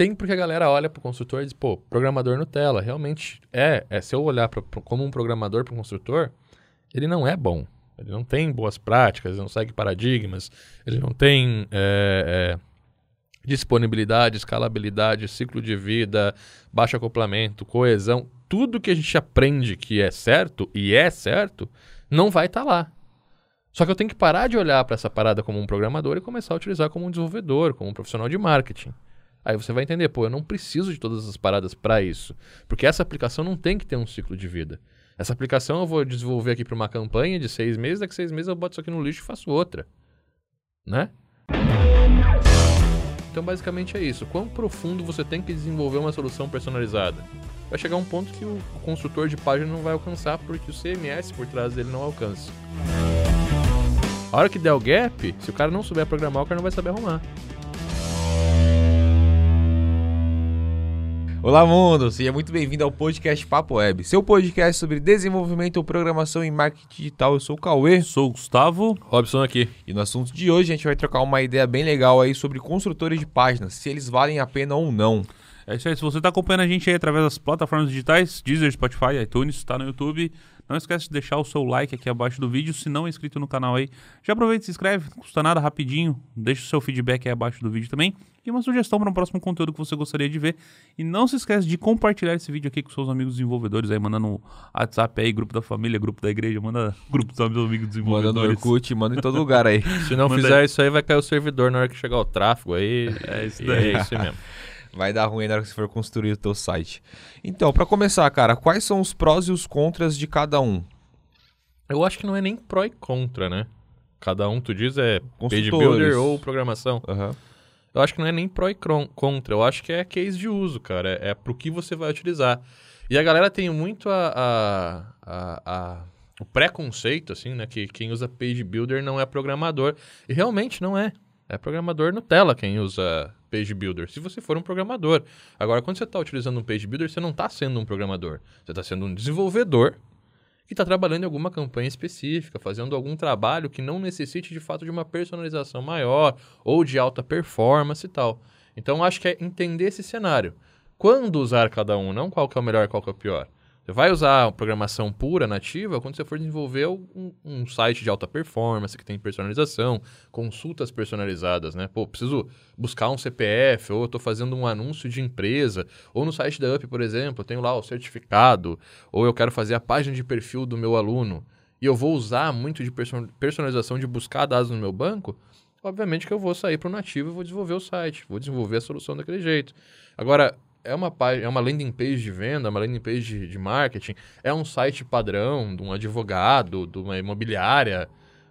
tem porque a galera olha pro construtor e diz, pô, programador Nutella. Realmente é. é se eu olhar pra, pra- como um programador pro construtor, ele não é bom. Ele não tem boas práticas, ele não segue paradigmas, ele não tem é, é, disponibilidade, escalabilidade, ciclo de vida, baixo acoplamento, coesão. Tudo que a gente aprende que é certo e é certo, não vai estar lá. Só que eu tenho que parar de olhar para essa parada como um programador e começar a utilizar como um desenvolvedor, como um profissional de marketing. Aí você vai entender, pô, eu não preciso de todas essas paradas para isso. Porque essa aplicação não tem que ter um ciclo de vida. Essa aplicação eu vou desenvolver aqui para uma campanha de seis meses, daqui a seis meses eu boto isso aqui no lixo e faço outra. Né? Então, basicamente é isso. Quão profundo você tem que desenvolver uma solução personalizada? Vai chegar um ponto que o construtor de página não vai alcançar porque o CMS por trás dele não alcança. A hora que der o gap, se o cara não souber programar, o cara não vai saber arrumar. Olá, mundo! Seja muito bem-vindo ao podcast Papo Web, seu podcast sobre desenvolvimento, programação e marketing digital. Eu sou o Cauê Sou o Gustavo. Robson aqui. e no assunto de hoje a gente vai trocar uma ideia bem legal aí sobre construtores de páginas, se eles valem a pena ou não. É isso aí. Se você está acompanhando a gente aí através das plataformas digitais, Deezer, Spotify, iTunes, está no YouTube. Não esquece de deixar o seu like aqui abaixo do vídeo. Se não é inscrito no canal aí, já aproveita e se inscreve. Não custa nada, rapidinho. Deixa o seu feedback aí abaixo do vídeo também. E uma sugestão para um próximo conteúdo que você gostaria de ver. E não se esquece de compartilhar esse vídeo aqui com seus amigos desenvolvedores aí, mandando no WhatsApp aí, grupo da família, grupo da igreja, manda grupo dos amigos Manda no desenvolvedores. Orkut, manda em todo lugar aí. Se não Manda fizer aí. isso aí, vai cair o servidor na hora que chegar o tráfego aí. É isso daí. É isso mesmo. Vai dar ruim na hora que você for construir o teu site. Então, para começar, cara, quais são os prós e os contras de cada um? Eu acho que não é nem pró e contra, né? Cada um, tu diz, é page builder ou programação. Aham. Eu acho que não é nem pró e contra, eu acho que é case de uso, cara. É, é pro que você vai utilizar. E a galera tem muito a, a- a- a- o preconceito, assim, né? Que quem usa page builder não é programador. E realmente não é. É programador Nutella quem usa page builder, se você for um programador. Agora, quando você está utilizando um page builder, você não está sendo um programador. Você está sendo um desenvolvedor que está trabalhando em alguma campanha específica, fazendo algum trabalho que não necessite de fato de uma personalização maior ou de alta performance e tal. Então acho que é entender esse cenário. Quando usar cada um, não qual que é o melhor, qual que é o pior. Você vai usar programação pura, nativa, quando você for desenvolver um, um site de alta performance que tem personalização, consultas personalizadas, né? Pô, preciso buscar um CPF, ou estou fazendo um anúncio de empresa, ou no site da UP, por exemplo, eu tenho lá o certificado, ou eu quero fazer a página de perfil do meu aluno, e eu vou usar muito de perso- personalização de buscar dados no meu banco, obviamente que eu vou sair para o nativo e vou desenvolver o site, vou desenvolver a solução daquele jeito. Agora, é uma, é uma landing page de venda, uma landing page de, de marketing, é um site padrão de um advogado, de uma imobiliária.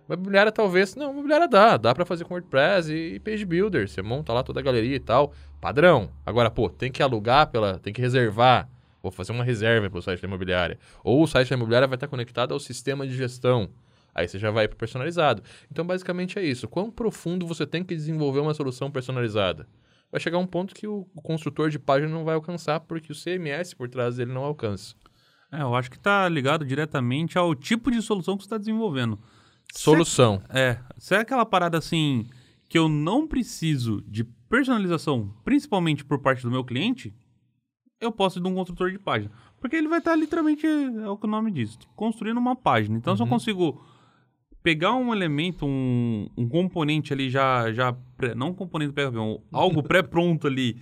Uma imobiliária talvez, não, imobiliária dá, dá para fazer com WordPress e, e Page Builder, você monta lá toda a galeria e tal, padrão. Agora, pô, tem que alugar pela, tem que reservar, vou fazer uma reserva para o site da imobiliária. Ou o site da imobiliária vai estar conectado ao sistema de gestão. Aí você já vai para personalizado. Então, basicamente é isso. Quão profundo você tem que desenvolver uma solução personalizada? Vai chegar um ponto que o, o construtor de página não vai alcançar porque o CMS por trás dele não alcança. É, eu acho que tá ligado diretamente ao tipo de solução que você está desenvolvendo. Se Solução. É, se é aquela parada assim que eu não preciso de personalização, principalmente por parte do meu cliente, eu posso ir de um construtor de página. Porque ele vai estar literalmente, é o que o nome diz, construindo uma página. Então, se eu consigo pegar um elemento, um, um componente ali já, já pré- não um componente PHP, um, algo pré-pronto ali,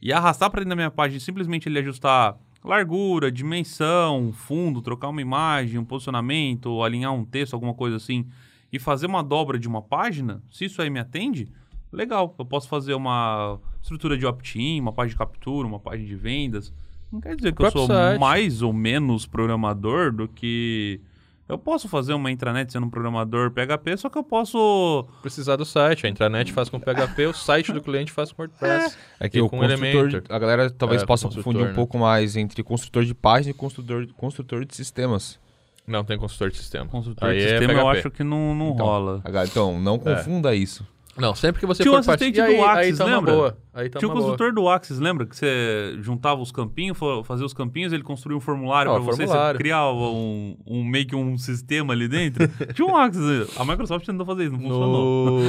e arrastar para dentro da minha página e simplesmente ele ajustar largura, dimensão, fundo, trocar uma imagem, um posicionamento, alinhar um texto, alguma coisa assim, e fazer uma dobra de uma página, se isso aí me atende, legal. Eu posso fazer uma estrutura de opt-in, uma página de captura, uma página de vendas. Não quer dizer que eu sou site. mais ou menos programador do que. Eu posso fazer uma intranet sendo um programador PHP, só que eu posso. Precisar do site. A intranet faz com PHP, o site do cliente faz com WordPress. É que E o com construtor, Elementor. a galera talvez É, possa construtor, confundir um né? pouco mais entre construtor de página e construtor, construtor de sistemas. Não tem consultor de sistema. Construtor Aí de é sistema eu acho que não, não Então, rola. Então, não confunda isso. Não, sempre que você Tinha for assistente partir- do aí, aí Axis, tá lembra? boa. Aí tá Tinha o uma boa. do Axis, lembra? Que você juntava os campinhos, fa- fazia os campinhos, ele construía um formulário Ah, pra o você, você criava um, um meio que um sistema ali dentro. Tinha um Axis. A Microsoft tentou fazer isso, não funcionou.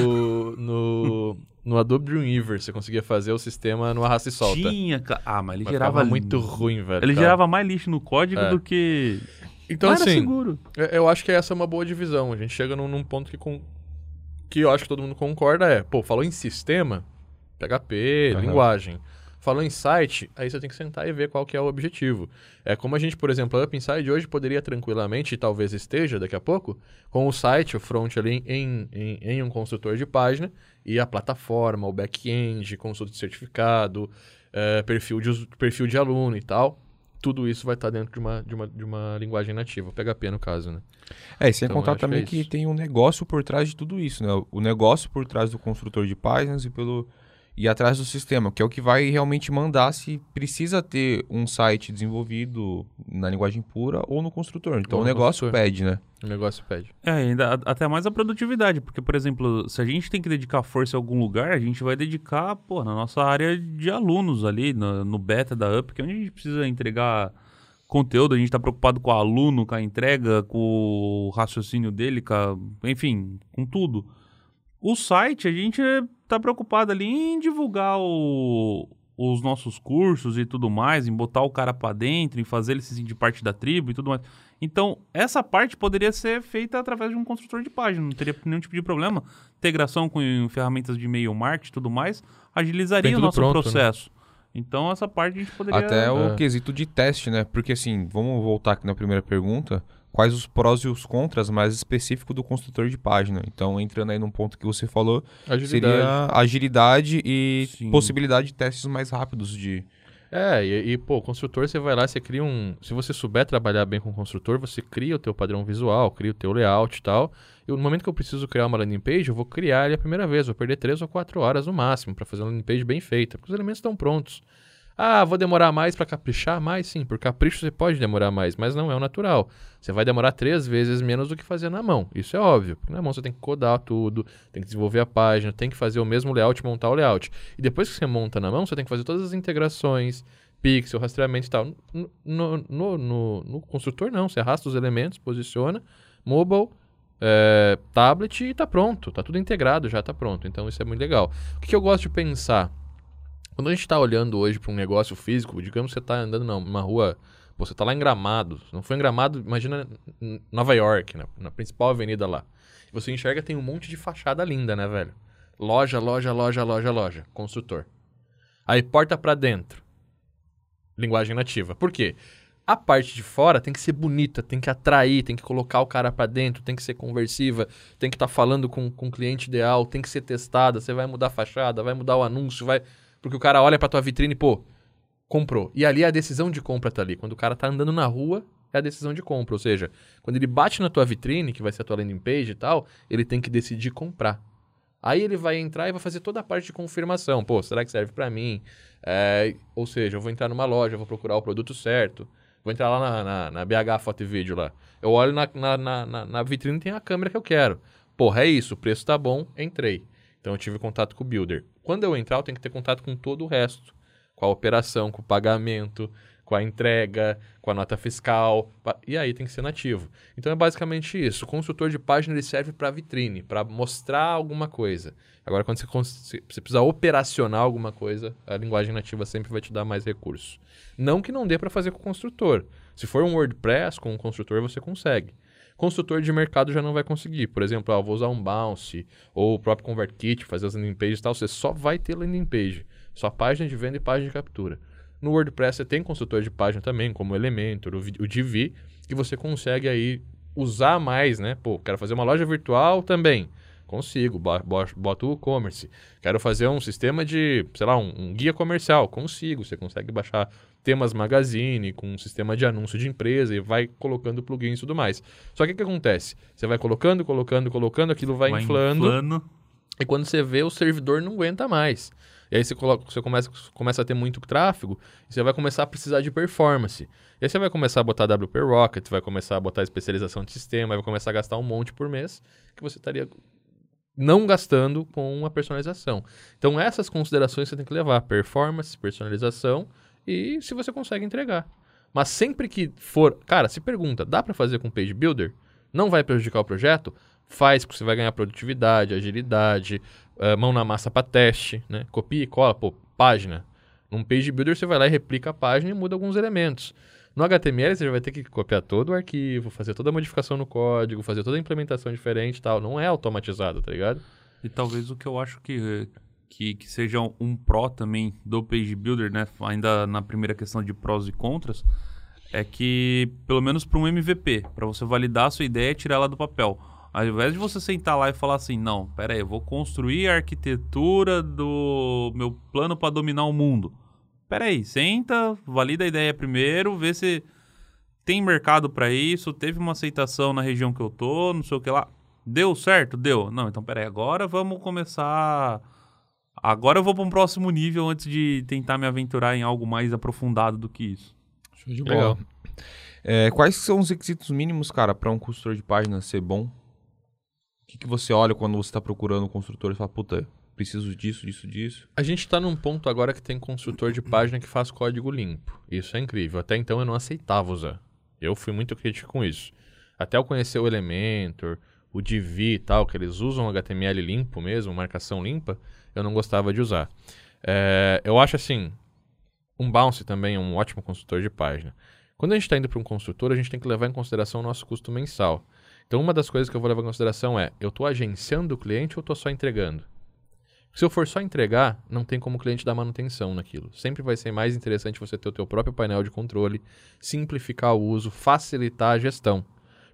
No, no, no Adobe Dreamweaver você conseguia fazer o sistema no arrasta e solta. Tinha, ca- ah, mas ele Mas gerava muito ruim, velho. Ele cara. gerava mais lixo no código É. do que Então, Mas era assim, seguro. eu- eu acho que essa é uma boa divisão. A gente chega num, num ponto que, com, que eu acho que todo mundo concorda é, pô, falou em sistema, PHP, Aham. linguagem. Falou em site, aí você tem que sentar e ver qual que é o objetivo. É como a gente, por exemplo, a Up Inside hoje poderia tranquilamente, e talvez esteja daqui a pouco, com o site, o front ali em, em, em um construtor de página, e a plataforma, o back-end, consulta de certificado, eh, perfil, de, perfil de aluno e tal. Tudo isso vai estar dentro de uma, de, uma, de uma linguagem nativa, PHP no caso, né? É, e sem Então, contar que também é que, tem um negócio por trás de tudo isso, né? O negócio por trás do construtor de páginas e pelo e atrás do sistema, que é o que vai realmente mandar se precisa ter um site desenvolvido na linguagem pura ou no construtor. Então Ou o no negócio construtor. pede, né? O negócio pede. É, ainda, até mais a produtividade, porque, por exemplo, se a gente tem que dedicar força em algum lugar, a gente vai dedicar, pô, na nossa área de alunos ali, no, no beta da UP, que é onde a gente precisa entregar conteúdo, a gente tá preocupado com o aluno, com a entrega, com o raciocínio dele, com a- enfim, com tudo. O site, a gente tá preocupado ali em divulgar o- os nossos cursos e tudo mais, em botar o cara pra dentro, em fazer ele se sentir parte da tribo e tudo mais. Então, essa parte poderia ser feita através de um construtor de página, não teria nenhum tipo de problema. Integração com ferramentas de e-mail marketing e tudo mais, agilizaria o nosso pronto, né? processo. Então, essa parte a gente poderia... Até o É. quesito de teste, né? Porque assim, vamos voltar aqui na primeira pergunta. Quais os prós e os contras mais específicos do construtor de página? Então, entrando aí num ponto que você falou, Agilidade. seria agilidade e Sim. possibilidade de testes mais rápidos de. É, e, e, pô, construtor, você vai lá, você cria um... Se você souber trabalhar bem com o construtor, você cria o teu padrão visual, cria o teu layout e tal. E no momento que eu preciso criar uma landing page, eu vou criar ele a primeira vez. Vou perder três ou quatro horas no máximo para fazer uma landing page bem feita, porque os elementos estão prontos. Ah, vou demorar mais para caprichar? Mais sim, por capricho você pode demorar mais, mas não é o natural. Você vai demorar três vezes menos do que fazer na mão. Isso é óbvio. Porque na mão você tem que codar tudo, tem que desenvolver a página, tem que fazer o mesmo layout, montar o layout. E depois que você monta na mão, você tem que fazer todas as integrações, pixel, rastreamento e tal. No, no, no, no- construtor, não. Você arrasta os elementos, posiciona, mobile, é, tablet e tá pronto. Tá tudo integrado, já tá pronto. Então isso é muito legal. O que, que eu gosto de pensar? Quando a gente está olhando hoje para um negócio físico, digamos que você está andando numa rua, pô, você está lá em Gramado, não foi em Gramado, imagina Nova York, na, na principal avenida lá. Você enxerga, tem um monte de fachada linda, né, velho? Loja, loja, loja, loja, loja, construtor. Aí porta para dentro, linguagem nativa. Por quê? A parte de fora tem que ser bonita, tem que atrair, tem que colocar o cara para dentro, tem que ser conversiva, tem que estar falando com, com o cliente ideal, tem que ser testada, você vai mudar a fachada, vai mudar o anúncio, vai... Porque o cara olha pra tua vitrine pô, comprou. E ali a decisão de compra tá ali. Quando o cara tá andando na rua, é a decisão de compra. Ou seja, quando ele bate na tua vitrine, que vai ser a tua landing page e tal, ele tem que decidir comprar. Aí ele vai entrar e vai fazer toda a parte de confirmação. Pô, será que serve pra mim? É, ou seja, eu vou entrar numa loja, vou procurar o produto certo. Vou entrar lá na, na, na BH Foto e Vídeo lá. Eu olho na, na, na, na- vitrine tem a câmera que eu quero. Porra, é isso, o preço tá bom, entrei. Então eu tive contato com o builder. Quando eu entrar, eu tenho que ter contato com todo o resto. Com a operação, com o pagamento, com a entrega, com a nota fiscal. E aí tem que ser nativo. Então é basicamente isso. O consultor de página ele serve para vitrine, para mostrar alguma coisa. Agora, quando você, você precisa operacionar alguma coisa, a linguagem nativa sempre vai te dar mais recursos. Não que não dê para fazer com o construtor. Se for um WordPress com um construtor, você consegue. Construtor de mercado já não vai conseguir. Por exemplo, ah, vou usar um Bounce ou o próprio ConvertKit, fazer as landing pages e tal. Você só vai ter landing page. Só página de venda e página de captura. No WordPress você tem construtor de página também, como o Elementor, o, o Divi, que você consegue aí usar mais, né? Pô, quero fazer uma loja virtual também. Consigo, bo- bo- boto o e-commerce. Quero fazer um sistema de, sei lá, um, um guia comercial. Consigo. Você consegue baixar temas magazine com um sistema de anúncio de empresa e vai colocando plugins e tudo mais. Só que o que acontece? Você vai colocando, colocando, colocando, aquilo vai, inflando. E quando você vê, o servidor não aguenta mais. E aí você, coloca, você começa, começa a ter muito tráfego e você vai começar a precisar de performance. E aí você vai começar a botar WP Rocket, vai começar a botar especialização de sistema, vai começar a gastar um monte por mês que você estaria não gastando com uma personalização. Então essas considerações você tem que levar, performance, personalização e se você consegue entregar. Mas sempre que for, cara, se pergunta, dá para fazer com Page Builder? Não vai prejudicar o projeto? Faz, porque você vai ganhar produtividade, agilidade, uh, mão na massa para teste, né? Copia e cola, pô, página. Num page builder você vai lá e replica a página e muda alguns elementos. No HTML você vai ter que copiar todo o arquivo, fazer toda a modificação no código, fazer toda a implementação diferente e tal. Não é automatizado, tá ligado? E talvez o que eu acho que, que, que seja um pró também do Page Builder, né? Ainda na primeira questão de prós e contras, é que, pelo menos para um MVP, para você validar a sua ideia e tirar ela do papel. Ao invés de você sentar lá e falar assim, não, pera aí, eu vou construir a arquitetura do meu plano para dominar o mundo. Pera aí, senta, valida a ideia primeiro, vê se tem mercado para isso, teve uma aceitação na região que eu tô, não sei o que lá. Deu certo? Deu. Não, então pera aí, agora vamos começar... Agora eu vou para um próximo nível antes de tentar me aventurar em algo mais aprofundado do que isso. Show de bola. Legal. É, quais são os requisitos mínimos, cara, para um consultor de página ser bom? O que, que você olha quando você está procurando um construtor e fala, puta, preciso disso, disso, disso? A gente está num ponto agora que tem construtor de página que faz código limpo. Isso é incrível. Até então eu não aceitava usar. Eu fui muito crítico com isso. Até eu conhecer o Elementor, o Divi e tal, que eles usam HTML limpo mesmo, marcação limpa, eu não gostava de usar. É, eu acho assim, um Bounce também é um ótimo construtor de página. Quando a gente está indo para um construtor, a gente tem que levar em consideração o nosso custo mensal. Então, uma das coisas que eu vou levar em consideração é: eu estou agenciando o cliente ou estou só entregando? Se eu for só entregar, não tem como o cliente dar manutenção naquilo. Sempre vai ser mais interessante você ter o teu próprio painel de controle, simplificar o uso, facilitar a gestão.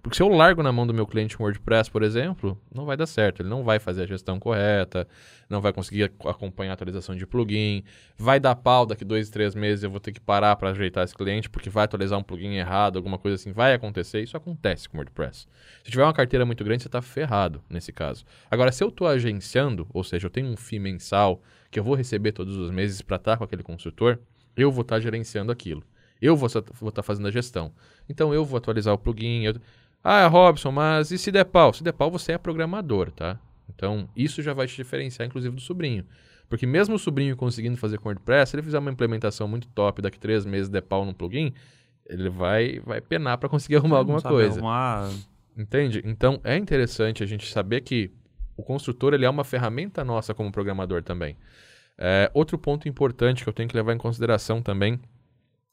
Porque se eu largo na mão do meu cliente um WordPress, por exemplo, não vai dar certo. Ele não vai fazer a gestão correta, não vai conseguir acompanhar a atualização de plugin, vai dar pau daqui dois, três meses eu vou ter que parar para ajeitar esse cliente porque vai atualizar um plugin errado, alguma coisa assim, vai acontecer. Isso acontece com o WordPress. Se tiver uma carteira muito grande, você está ferrado nesse caso. Agora, se eu estou agenciando, ou seja, eu tenho um FII mensal que eu vou receber todos os meses para estar com aquele consultor, eu vou estar gerenciando aquilo. Eu vou estar fazendo a gestão. Então eu vou atualizar o plugin. Eu... Ah, Robson, mas e se der pau? Se der pau, você é programador, tá? Então, isso já vai te diferenciar, inclusive, do sobrinho. Porque mesmo o sobrinho conseguindo fazer com WordPress, se ele fizer uma implementação muito top, daqui três meses der pau no plugin, ele vai, vai penar para conseguir arrumar alguma coisa. Arrumar... Entende? Então, é interessante a gente saber que o construtor ele é uma ferramenta nossa como programador também. É, outro ponto importante que eu tenho que levar em consideração também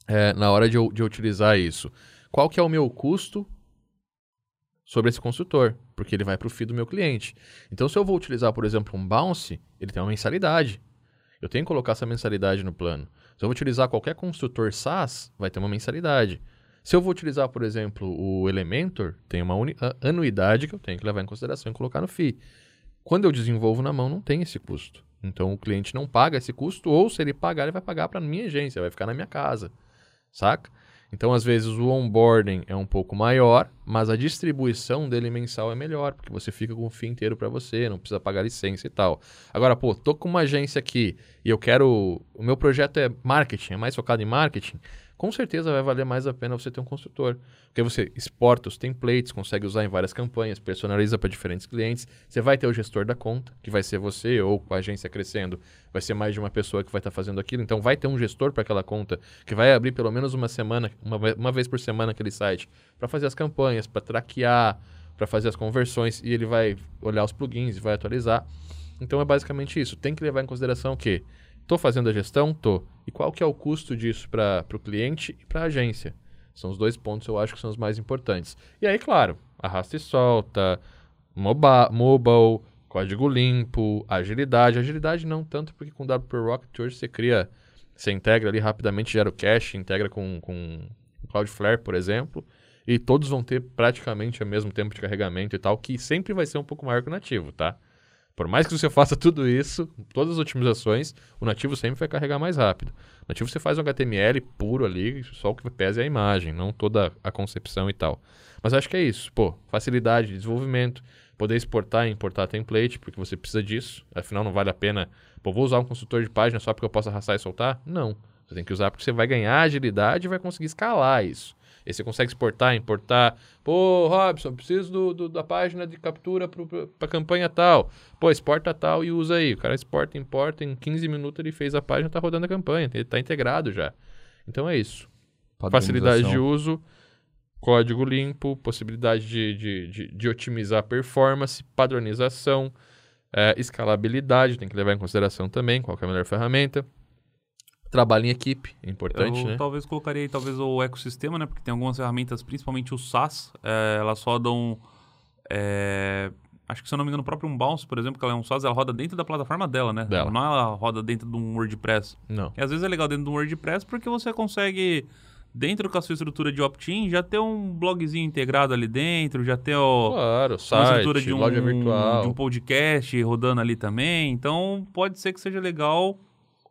é, na hora de eu, de eu utilizar isso. Qual que é o meu custo sobre esse consultor, porque ele vai para o FII do meu cliente. Então, se eu vou utilizar, por exemplo, um Bounce, ele tem uma mensalidade. Eu tenho que colocar essa mensalidade no plano. Se eu vou utilizar qualquer construtor SaaS, vai ter uma mensalidade. Se eu vou utilizar, por exemplo, o Elementor, tem uma anuidade que eu tenho que levar em consideração e colocar no FII. Quando eu desenvolvo na mão, não tem esse custo. Então, o cliente não paga esse custo, ou se ele pagar, ele vai pagar para a minha agência, vai ficar na minha casa. Saca? Então, às vezes, o onboarding é um pouco maior, mas a distribuição dele mensal é melhor, porque você fica com o fim inteiro para você, não precisa pagar licença e tal. Agora, pô, tô com uma agência aqui e eu quero. O meu projeto é marketing, é mais focado em marketing com certeza vai valer mais a pena você ter um consultor. Porque você exporta os templates, consegue usar em várias campanhas, personaliza para diferentes clientes. Você vai ter o gestor da conta, que vai ser você, ou a agência crescendo, vai ser mais de uma pessoa que vai estar tá fazendo aquilo. Então vai ter um gestor para aquela conta, que vai abrir pelo menos uma semana, uma, uma vez por semana aquele site, para fazer as campanhas, para traquear, para fazer as conversões, e ele vai olhar os plugins e vai atualizar. Então é basicamente isso. Tem que levar em consideração que Estou fazendo a gestão? Tô. E qual que é o custo disso para o cliente e para a agência? São os dois pontos eu acho que são os mais importantes. E aí, claro, arrasta e solta, moba, mobile, código limpo, agilidade. Agilidade não tanto porque com WP Rocket hoje você cria, você integra ali rapidamente, gera o cache, integra com, com Cloudflare, por exemplo, e todos vão ter praticamente o mesmo tempo de carregamento e tal, que sempre vai ser um pouco maior que o nativo, tá? Por mais que você faça tudo isso, todas as otimizações, o nativo sempre vai carregar mais rápido. O nativo você faz um HTML puro ali, só o que pesa é a imagem, não toda a concepção e tal. Mas acho que é isso, pô, facilidade de desenvolvimento, poder exportar e importar template, porque você precisa disso, afinal não vale a pena, pô, vou usar um consultor de página só porque eu posso arrastar e soltar? Não. Você tem que usar porque você vai ganhar agilidade e vai conseguir escalar isso. E você consegue exportar, importar. Pô, Robson, preciso do, do da página de captura para a campanha tal. Pô, exporta tal e usa aí. O cara exporta, importa, em 15 minutos ele fez a página, está rodando a campanha. Ele está integrado já. Então é isso. Facilidade de uso, código limpo, possibilidade de, de, de, de otimizar a performance, padronização, é, escalabilidade, tem que levar em consideração também qual é a melhor ferramenta. Trabalho em equipe, é importante, eu né? talvez colocaria aí, talvez o ecossistema, né? Porque tem algumas ferramentas, principalmente o SaaS, é, elas rodam. É, acho que se eu não me engano, o próprio Unbounce, por exemplo, que ela é um SaaS, ela roda dentro da plataforma dela, né? Dela. Não ela roda dentro de um WordPress. Não. E às vezes é legal dentro de um WordPress porque você consegue, dentro da sua estrutura de opt-in, já ter um blogzinho integrado ali dentro, já ter o, Claro, uma site, estrutura de um, loja virtual. de um podcast rodando ali também. Então, pode ser que seja legal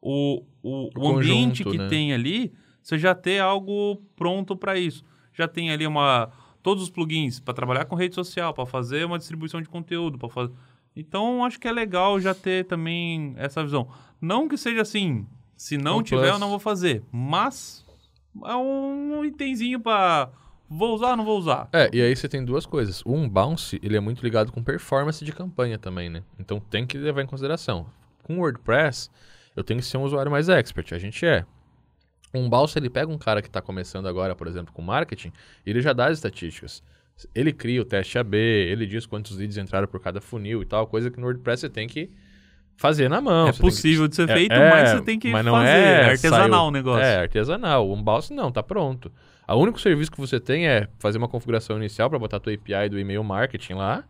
o, o, O o ambiente conjunto, que né? tem ali, você já ter algo pronto para isso. Já tem ali uma todos os plugins para trabalhar com rede social, para fazer uma distribuição de conteúdo, para fazer. Então, acho que é legal já ter também essa visão. Não que seja assim, se não Um tiver, plus. eu não vou fazer. Mas é um itemzinho para vou usar ou não vou usar. É, e aí você tem duas coisas. O Unbounce, ele é muito ligado com performance de campanha também, né? Então tem que levar em consideração. Com o WordPress, eu tenho que ser um usuário mais expert. A gente é. O Unbounce, ele pega um cara que está começando agora, por exemplo, com marketing, e ele já dá as estatísticas. Ele cria o teste AB, ele diz quantos leads entraram por cada funil e tal, coisa que no WordPress você tem que fazer na mão. é tem que- possível de ser É, feito, é, mas você tem que mas não fazer. é, É, artesanal saiu- o negócio. É, artesanal. O Unbounce não, tá pronto. O único serviço que você tem é fazer uma configuração inicial para botar a tua API do e-mail marketing lá,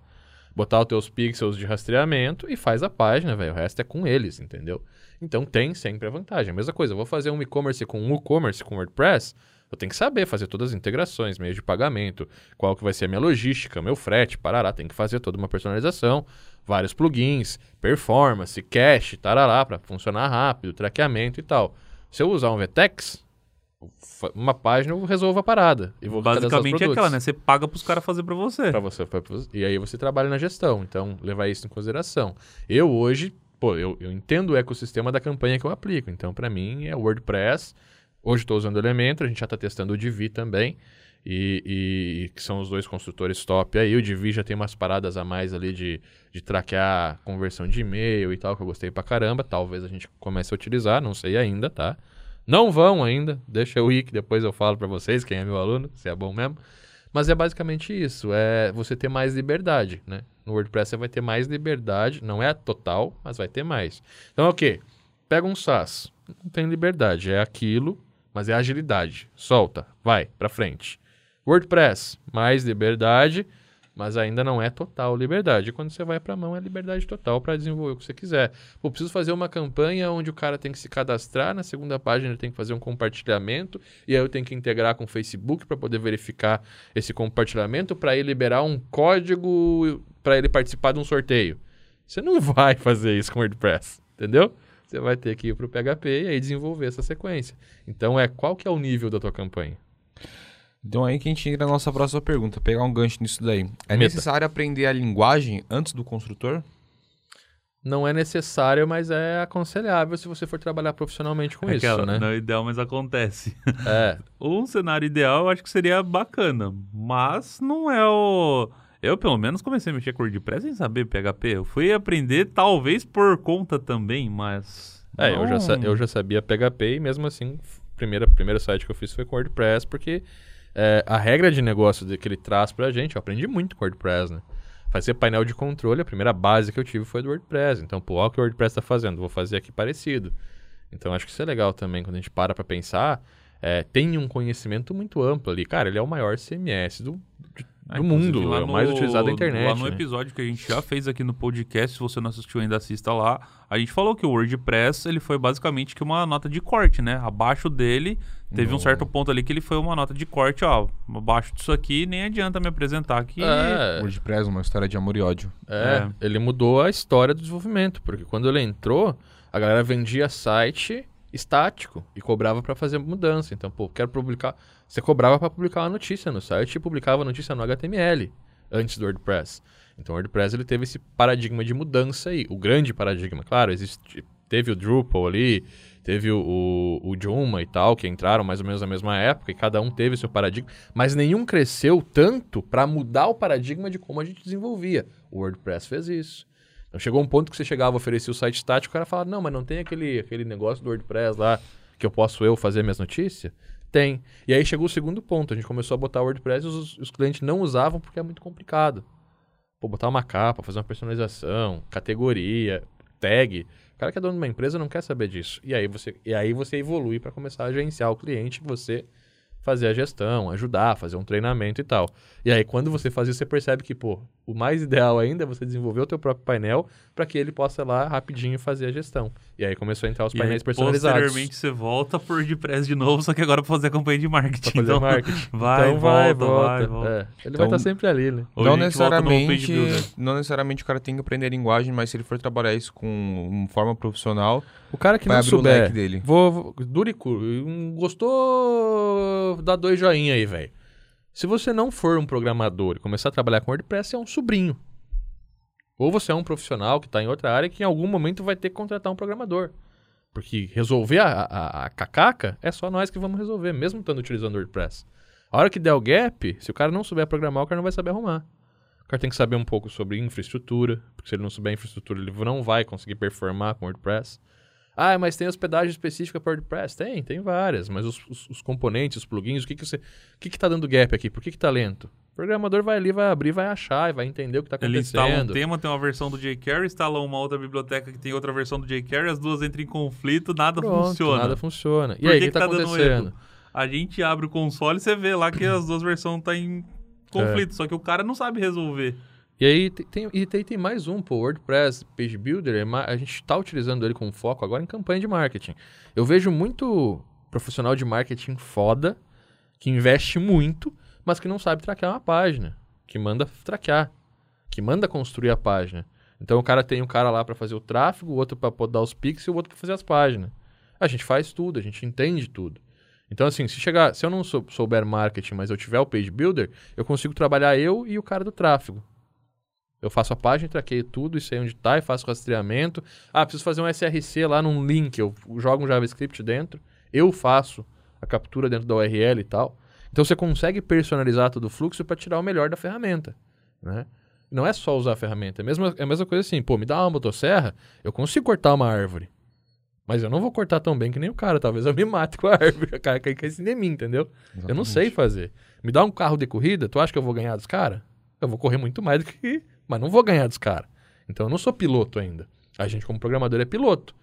botar os teus pixels de rastreamento e faz a página, velho. O resto é com eles, entendeu? Então tem sempre a vantagem. A mesma coisa, eu vou fazer um e-commerce com um e-commerce com WordPress, eu tenho que saber fazer todas as integrações, meios de pagamento, qual que vai ser a minha logística, meu frete, parará, tem que fazer toda uma personalização, vários plugins, performance, cache, tarará, para funcionar rápido, traqueamento e tal. Se eu usar um VTEX, uma página eu resolvo a parada. E vou Basicamente é aquela, né? Você paga pros caras fazer pra você. para você, pra você- E aí você trabalha na gestão. Então, levar isso em consideração. Eu hoje, pô, eu, eu entendo o ecossistema da campanha que eu aplico. Então, para mim, é WordPress. Hoje estou usando o Elementor, a gente já está testando o Divi também. E, e- que são os dois construtores top aí. O Divi já tem umas paradas a mais ali de, de traquear conversão de e-mail e tal, que eu gostei pra caramba. Talvez a gente comece a utilizar, não sei ainda, tá? Não vão ainda, deixa eu ir que depois eu falo pra vocês quem é meu aluno, se é bom mesmo. Mas é basicamente isso, é você ter mais liberdade, né? No WordPress você vai ter mais liberdade, não é total, mas vai ter mais. Então é o quê? Pega um SaaS, não tem liberdade, é aquilo, mas é agilidade. Solta, vai, pra frente. WordPress, mais liberdade, mas ainda não é total liberdade. Quando você vai pra mão, é liberdade total para desenvolver o que você quiser. Pô, preciso fazer uma campanha onde o cara tem que se cadastrar, na segunda página ele tem que fazer um compartilhamento, e aí eu tenho que integrar com o Facebook para poder verificar esse compartilhamento, para ele liberar um código para ele participar de um sorteio. Você não vai fazer isso com WordPress, entendeu? Você vai ter que ir para o PHP e aí desenvolver essa sequência. Então é qual que é o nível da tua campanha? Então aí que a gente entra na nossa próxima pergunta, pegar um gancho nisso daí. É Meta. necessário aprender a linguagem antes do construtor? Não é necessário, mas é aconselhável se você for trabalhar profissionalmente com isso, Aquela, né? Não é ideal, mas acontece. É, Um cenário ideal eu acho que seria bacana, mas não é o. Eu, pelo menos, comecei a mexer com WordPress sem saber PHP. Eu fui aprender, talvez por conta também, mas. é eu, já, eu já sabia PHP e mesmo assim, primeira, primeiro site que eu fiz foi com WordPress, porque é, a regra de negócio que ele traz pra gente, eu aprendi muito com WordPress, né? Fazer painel de controle, a primeira base que eu tive foi do WordPress. Então, pô, olha o que o WordPress tá fazendo, vou fazer aqui parecido. Então, acho que isso é legal também, quando a gente para pra pensar, é, tem um conhecimento muito amplo ali. Cara, ele é o maior CMS do, de- Ah, do mundo, é o mais utilizado da internet. Lá no né? episódio que a gente já fez aqui no podcast, se você não assistiu ainda, assista lá. A gente falou que o WordPress ele foi basicamente que uma nota de corte, né? Abaixo dele, teve um certo ponto ali que ele foi uma nota de corte, ó. Abaixo disso aqui, nem adianta me apresentar aqui. É, WordPress, uma história de amor e ódio. É, ele mudou a história do desenvolvimento, porque quando ele entrou, a galera vendia site estático e cobrava pra fazer mudança. Então, pô, quero publicar. Você cobrava pra publicar uma notícia no site e publicava a notícia no HTML antes do WordPress. Então, o WordPress ele teve esse paradigma de mudança aí, o grande paradigma. Claro, existe, teve o Drupal ali, teve o, o, o Joomla e tal, que entraram mais ou menos na mesma época, e cada um teve seu paradigma, mas nenhum cresceu tanto para mudar o paradigma de como a gente desenvolvia. O WordPress fez isso. Então chegou um ponto que você chegava a oferecer o site estático, o cara falava, não, mas não tem aquele, aquele negócio do WordPress lá que eu posso eu fazer minhas notícias? Tem. E aí chegou o segundo ponto. A gente começou a botar WordPress e os, os clientes não usavam porque é muito complicado. Pô, botar uma capa, fazer uma personalização, categoria, tag. O cara que é dono de uma empresa não quer saber disso. E aí você, e aí você evolui para começar a gerenciar o cliente, você fazer a gestão, ajudar, fazer um treinamento e tal. E aí, quando você faz isso, você percebe que, pô, o mais ideal ainda é você desenvolver o teu próprio painel para que ele possa ir lá rapidinho fazer a gestão. E aí começou a entrar os E painéis aí, personalizados. Posteriormente você volta por WordPress de novo, só que agora pra fazer a campanha de marketing. Pra fazer Então, marketing. Vai, então vai, volta, volta. vai, volta. É, ele Então, vai estar sempre ali, né? Não necessariamente, não necessariamente o cara tem que aprender a linguagem, mas se ele for trabalhar isso com uma forma profissional, O cara que vai não souber, dele. vou, vou e. Um, Gostou? Dá dois joinha aí, velho. Se você não for um programador e começar a trabalhar com WordPress, você é um sobrinho. Ou você é um profissional que está em outra área que em algum momento vai ter que contratar um programador. Porque resolver a, a, a cacaca é só nós que vamos resolver, mesmo estando utilizando WordPress. A hora que der o gap, se o cara não souber programar, o cara não vai saber arrumar. O cara tem que saber um pouco sobre infraestrutura, porque se ele não souber infraestrutura, ele não vai conseguir performar com WordPress. Ah, mas tem hospedagem específica para WordPress? Tem, tem várias, mas os, os- os componentes, os plugins, o que que você, o que que tá dando gap aqui? Por que que tá lento? O programador vai ali, vai abrir, vai achar e vai entender o que tá Ele instala um acontecendo. tema, tem uma versão do jQuery, instala uma outra biblioteca que tem outra versão do jQuery, as duas entram em conflito, nada Pronto, funciona. Nada funciona. E Por aí, o que que tá tá dando acontecendo? A gente abre o console e você vê lá que as duas versões estão em conflito, só que o cara não sabe resolver. E aí tem, e tem, tem mais um, pô, o WordPress Page Builder, é a gente está utilizando ele com foco agora em campanha de marketing. Eu vejo muito profissional de marketing foda, que investe muito, mas que não sabe traquear uma página, que manda traquear, que manda construir a página. Então o cara tem um cara lá para fazer o tráfego, o outro para dar os pixels e o outro para fazer as páginas. A gente faz tudo, a gente entende tudo. Então, assim, se chegar, se eu não sou- souber marketing, mas eu tiver o Page Builder, eu consigo trabalhar eu e o cara do tráfego. Eu faço a página, traqueio tudo, e sei onde tá, e faço rastreamento. Ah, preciso fazer um SRC lá num link, eu jogo um JavaScript dentro, eu faço a captura dentro da URL e tal. Então você consegue personalizar todo o fluxo para tirar o melhor da ferramenta, né? Não é só usar a ferramenta, é a mesma, é a mesma coisa assim, pô, me dá uma motosserra, eu consigo cortar uma árvore. Mas eu não vou cortar tão bem que nem o cara, talvez eu me mate com a árvore, o cara cai em mim, entendeu? Eu não sei fazer. Me dá um carro de corrida, tu acha que eu vou ganhar dos caras? Eu vou correr muito mais do que. Mas não vou ganhar dos caras. Então eu não sou piloto ainda. A gente, como programador, é piloto.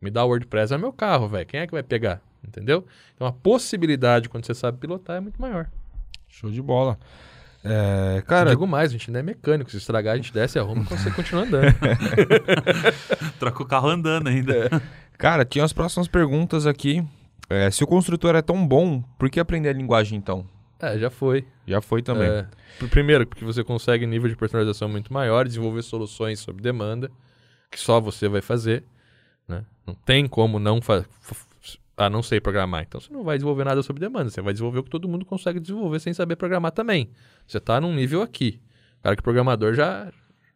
Me dá o WordPress é meu carro, velho. Quem é que vai pegar? Entendeu? Então a possibilidade, quando você sabe pilotar, é muito maior. Show de bola. É, Cara, cara, digo mais, a gente ainda é mecânico. Se estragar, a gente desce, arruma e consegue continuar andando. Troca o carro andando ainda. cara, tinha as próximas perguntas aqui. É, se o construtor é tão bom, por que aprender a linguagem então? É, já foi. Já foi também. É, pr- primeiro, porque você consegue nível de personalização muito maior, desenvolver soluções sob demanda, que só você vai fazer. Né? Não tem como não fazer. Ah, não sei programar. Então você não vai desenvolver nada sob demanda. Você vai desenvolver o que todo mundo consegue desenvolver sem saber programar também. Você está num nível aqui. Cara que programador já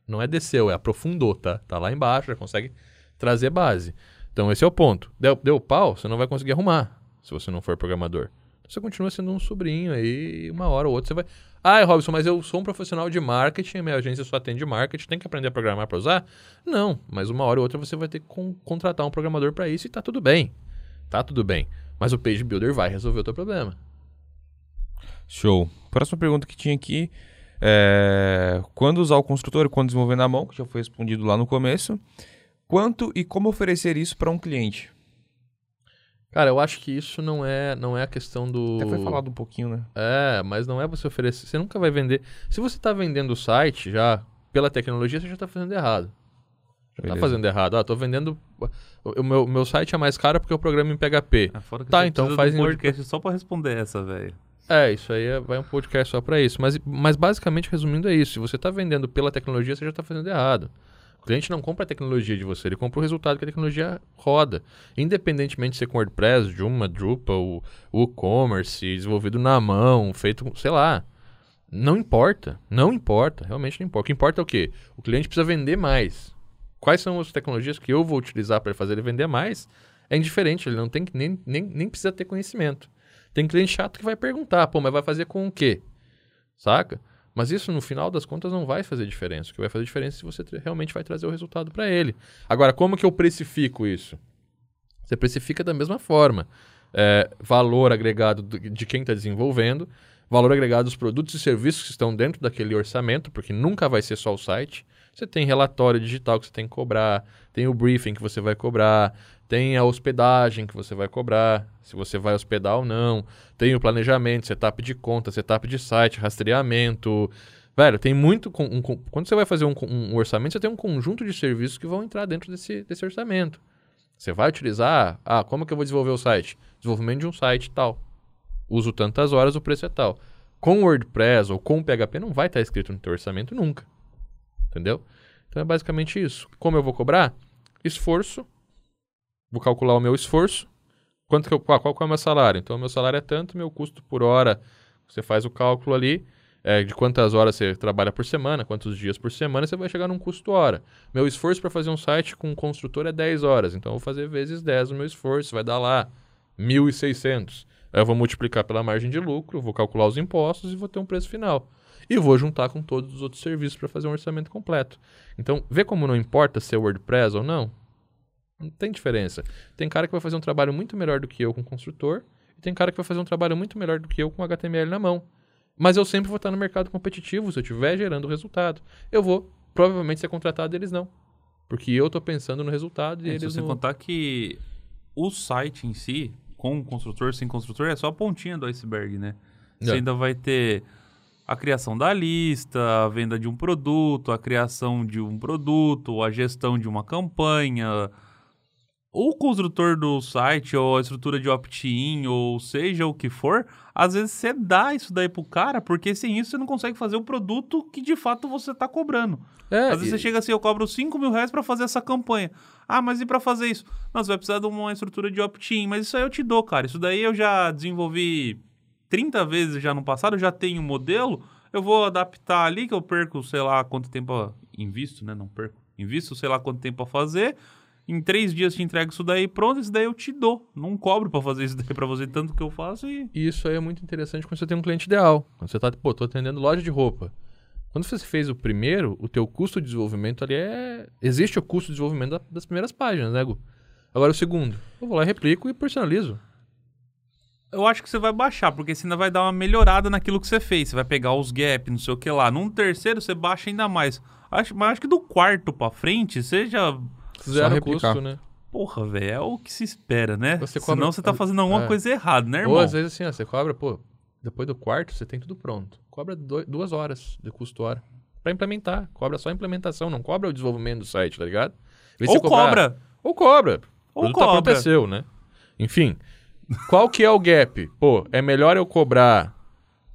não é desceu, é aprofundou, tá? Tá lá embaixo, já consegue trazer base. Então esse é o ponto. Deu, deu pau, você não vai conseguir arrumar se você não for programador. Você continua sendo um sobrinho aí, uma hora ou outra você vai. Ah, Robson, mas eu sou um profissional de marketing, minha agência só atende marketing, tem que aprender a programar para usar? Não, mas uma hora ou outra você vai ter que con- contratar um programador para isso e tá tudo bem. Tá tudo bem. Mas o Page Builder vai resolver o teu problema. Show. Próxima pergunta que tinha aqui é quando usar o construtor e quando desenvolver na mão, que já foi respondido lá no começo. Quanto e como oferecer isso para um cliente? Cara, eu acho que isso não é, não é a questão do. Até foi falado um pouquinho, né? É, mas não é você oferecer. Você nunca vai vender. Se você está vendendo o site já pela tecnologia, você já está fazendo errado. Já tá Beleza. fazendo errado. Ah, tô vendendo. O meu, meu site é mais caro porque eu programo em PHP. É fora que Tá, então faz um em podcast só pra responder essa, velho. É, isso aí é- vai um podcast só para isso. Mas, mas basicamente, resumindo, é isso. Se você está vendendo pela tecnologia, você já está fazendo errado. O cliente não compra a tecnologia de você, ele compra o resultado que a tecnologia roda. Independentemente de ser com WordPress, Joomla, Drupal, WooCommerce, desenvolvido na mão, feito, sei lá. Não importa, não importa, realmente não importa. O que importa é o quê? O cliente precisa vender mais. Quais são as tecnologias que eu vou utilizar para fazer ele vender mais? É indiferente, ele não tem nem, nem, nem precisa ter conhecimento. Tem cliente chato que vai perguntar, pô, mas vai fazer com o quê? Saca? Mas isso, no final das contas, não vai fazer diferença. O que vai fazer diferença é se você realmente vai trazer o resultado para ele. Agora, como que eu precifico isso? Você precifica da mesma forma. é, valor agregado do- de quem está desenvolvendo, valor agregado dos produtos e serviços que estão dentro daquele orçamento, porque nunca vai ser só o site. Você tem relatório digital que você tem que cobrar, tem o briefing que você vai cobrar, tem a hospedagem que você vai cobrar, se você vai hospedar ou não, tem o planejamento, setup de conta, setup de site, rastreamento. Velho, tem muito. um quando você vai fazer um, um orçamento, você tem um conjunto de serviços que vão entrar dentro desse, desse orçamento. Você vai utilizar. Ah, como que eu vou desenvolver o site? Desenvolvimento de um site tal. Uso tantas horas, o preço é tal. Com WordPress ou com PHP não vai estar escrito no teu orçamento nunca. Entendeu? Então é basicamente isso. Como eu vou cobrar? Esforço. Vou calcular o meu esforço. Quanto que eu, qual, qual que é o meu salário? Então, o meu salário é tanto, meu custo por hora. Você faz o cálculo ali é, de quantas horas você trabalha por semana, quantos dias por semana, você vai chegar num custo hora. Meu esforço para fazer um site com um construtor é 10 horas. Então, eu vou fazer vezes 10 o meu esforço. Vai dar lá 1.600. Aí eu vou multiplicar pela margem de lucro, vou calcular os impostos e vou ter um preço final. E vou juntar com todos os outros serviços para fazer um orçamento completo. Então, vê como não importa ser WordPress ou não? Não tem diferença. Tem cara que vai fazer um trabalho muito melhor do que eu com construtor, e tem cara que vai fazer um trabalho muito melhor do que eu com HTML na mão. Mas eu sempre vou estar no mercado competitivo se eu estiver gerando resultado. Eu vou provavelmente ser contratado eles não. Porque eu estou pensando no resultado e É, se eles você não. contar que o site em si, com o construtor, sem construtor, é só a pontinha do iceberg, né? Você É. ainda vai ter a criação da lista, a venda de um produto, a criação de um produto, a gestão de uma campanha. O construtor do site, ou a estrutura de opt-in, ou seja o que for, às vezes você dá isso daí pro cara, porque sem isso você não consegue fazer o produto que de fato você tá cobrando. É, Às vezes e- você chega assim, eu cobro 5 mil reais pra fazer essa campanha. Ah, mas e pra fazer isso? Não, você vai precisar de uma estrutura de opt-in, mas isso aí eu te dou, cara. Isso daí eu já desenvolvi 30 vezes já no passado, eu já tenho um modelo, eu vou adaptar ali, que eu perco, sei lá, quanto tempo... a- Invisto, né? Não perco. Invisto, sei lá, quanto tempo a fazer. Em três dias te entrego isso daí pronto, isso daí eu te dou. Não cobro pra fazer isso daí pra você, tanto que eu faço e... Isso aí é muito interessante quando você tem um cliente ideal. Quando você tá, pô, tô atendendo loja de roupa. Quando você fez o primeiro, o teu custo de desenvolvimento ali é... Existe o custo de desenvolvimento da- das primeiras páginas, né, Gu? Agora o segundo, eu vou lá, replico e personalizo. Eu acho que você vai baixar, porque você ainda vai dar uma melhorada naquilo que você fez. Você vai pegar os gaps, não sei o que lá. Num terceiro, você baixa ainda mais. Acho, mas acho que do quarto pra frente, você já. Zero replicar. custo, né? Porra, velho, é o que se espera, né? Você cobra- Senão você tá fazendo alguma É. coisa errada, né, irmão? Ou às vezes assim, ó, você cobra, pô, depois do quarto você tem tudo pronto. Cobra doi- duas horas de custo hora. Pra implementar. Cobra só a implementação, não cobra o desenvolvimento do site, tá ligado? Ou cobrar- cobra. Ou cobra. Ou o tá cobra. é seu, né? Enfim, qual que é o gap? Pô, é melhor eu cobrar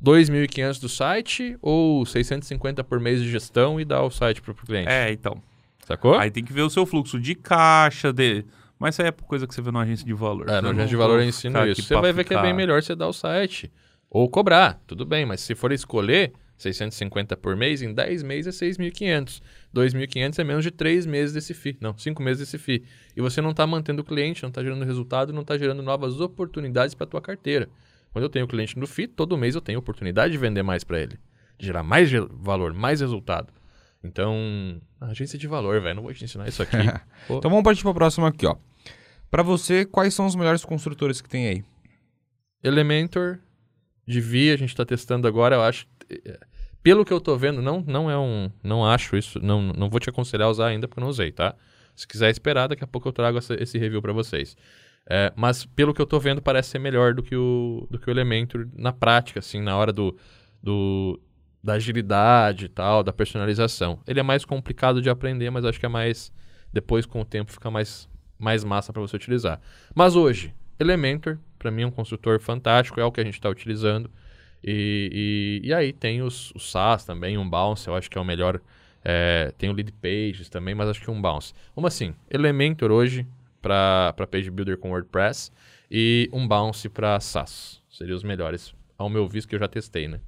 2.500 do site ou 650 por mês de gestão e dar o site pro, pro cliente? É, então. Sacou? Aí tem que ver o seu fluxo de caixa, de... mas isso aí é coisa que você vê numa agência de valor. É, não agência de valor eu ensino isso. Você vai ver que é bem melhor você dar o site. Ou cobrar, tudo bem, mas se for escolher 650 por mês, em 10 meses é 6.500. 2.500 é menos de 3 meses desse FII. Não, 5 meses desse FII. E você não está mantendo o cliente, não está gerando resultado, não está gerando novas oportunidades para a tua carteira. Quando eu tenho cliente no FII, todo mês eu tenho oportunidade de vender mais para ele. De gerar mais valor, mais resultado. Então, agência de valor, velho. Não vou te ensinar isso aqui. Então vamos partir para a próxima aqui, ó. Para você, quais são os melhores construtores que tem aí? Elementor, Divi, a gente está testando agora, eu acho. Pelo que eu tô vendo, não, não é um. Não acho isso. Não, não vou te aconselhar a usar ainda porque eu não usei, tá? Se quiser esperar, daqui a pouco eu trago essa- esse review para vocês. É, mas pelo que eu tô vendo, parece ser melhor do que o, do que o Elementor na prática, assim, na hora do, do, da agilidade e tal, da personalização. Ele é mais complicado de aprender, mas acho que é mais. Depois, com o tempo, fica mais, mais massa para você utilizar. Mas hoje, Elementor, para mim, é um construtor fantástico, é o que a gente está utilizando. E, e, e aí tem os, os SaaS também, um Bounce, eu acho que é o melhor. É, tem o Lead Pages também, mas acho que um Bounce. Como assim? Elementor hoje para Page Builder com WordPress e um Bounce para SaaS. Seriam os melhores, ao meu visto, que eu já testei, né?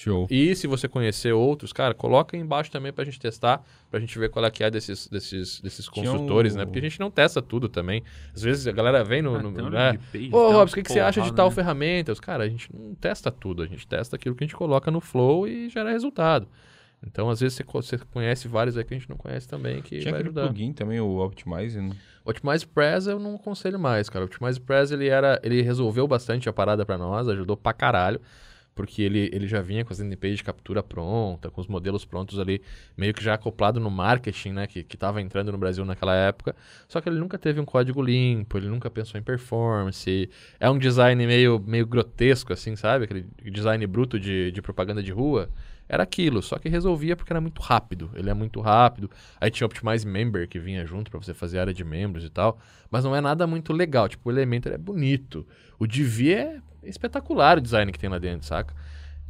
Show. E se você conhecer outros, cara, coloca aí embaixo também pra gente testar, pra gente ver qual é que é desses, desses, desses construtores, o- né? Porque a gente não testa tudo também. Às vezes a galera vem no... Ah, no um né? page, Pô, Robson, o que, que você acha de tal né? ferramenta? Os Cara, a gente não testa tudo, a gente testa aquilo que a gente coloca no Flow e gera resultado. Então, às vezes, você, você conhece vários aí que a gente não conhece também, que Tinha vai ajudar. plugin também, o Optimize. né? O Optimize Press eu não aconselho mais, cara. O Optimize Press, ele, era, ele resolveu bastante a parada pra nós, ajudou pra caralho, porque ele, ele já vinha com as landing de captura pronta, com os modelos prontos ali, meio que já acoplado no marketing, né, que, que tava entrando no Brasil naquela época. Só que ele nunca teve um código limpo, ele nunca pensou em performance. É um design meio, meio grotesco, assim, sabe? Aquele design bruto de, de propaganda de rua. Era aquilo, só que resolvia porque era muito rápido. Ele é muito rápido. Aí tinha o Optimize Member que vinha junto pra você fazer área de membros e tal. Mas não é nada muito legal. Tipo, o Elementor é bonito. O Divi é espetacular o design que tem lá dentro, saca?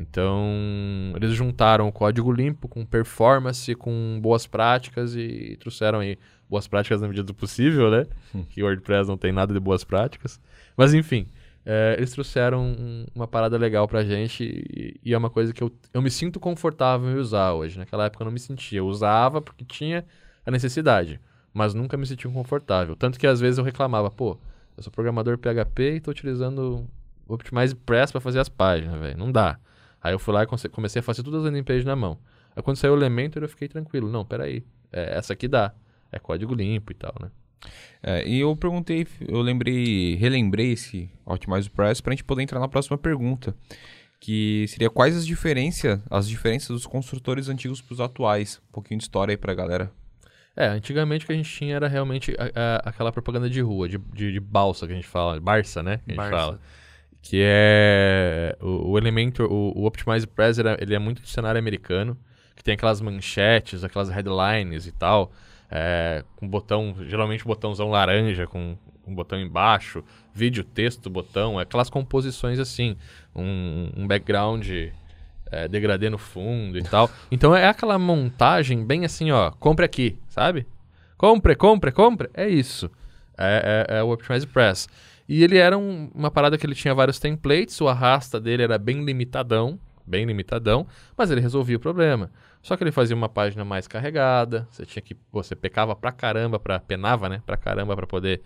Então, eles juntaram o código limpo com performance, com boas práticas e trouxeram aí boas práticas na medida do possível, né? que o WordPress não tem nada de boas práticas. Mas enfim, é, eles trouxeram um- uma parada legal pra gente e, e é uma coisa que eu, eu me sinto confortável em usar hoje. Naquela época eu não me sentia. Eu usava porque tinha a necessidade, mas nunca me sentia confortável. Tanto que às vezes eu reclamava, pô, eu sou programador PHP e tô utilizando Optimize Press pra fazer as páginas, velho. Não dá. Aí eu fui lá e comecei a fazer todas as landing pages na mão. Aí quando saiu o Elementor eu fiquei tranquilo. Não, peraí. É, essa aqui dá. É código limpo e tal, né? É, e eu perguntei, eu lembrei, relembrei esse Optimize Press pra gente poder entrar na próxima pergunta. Que seria quais as diferenças, as diferenças dos construtores antigos pros atuais? Um pouquinho de história aí pra galera. É, antigamente o que a gente tinha era realmente a- a- aquela propaganda de rua, de, de, de balsa que a gente fala, Barça, né? Que a gente Barça. fala. Que é o, o Elementor, o, o Optimize Press, ele é, ele é muito do cenário americano, que tem aquelas manchetes, aquelas headlines e tal, é, com botão, geralmente botãozão laranja com um botão embaixo, vídeo, texto, botão, é aquelas composições assim, um, um background é, degradê no fundo e tal. Então é aquela montagem bem assim, ó, compre aqui, sabe? Compre, compre, compre, é isso. É, é- é o Optimize Press. E ele era um- uma parada que ele tinha vários templates, o arrasta dele era bem limitadão, bem limitadão, mas ele resolvia o problema. Só que ele fazia uma página mais carregada, você tinha que, você pecava pra caramba, pra, penava, né, pra caramba pra poder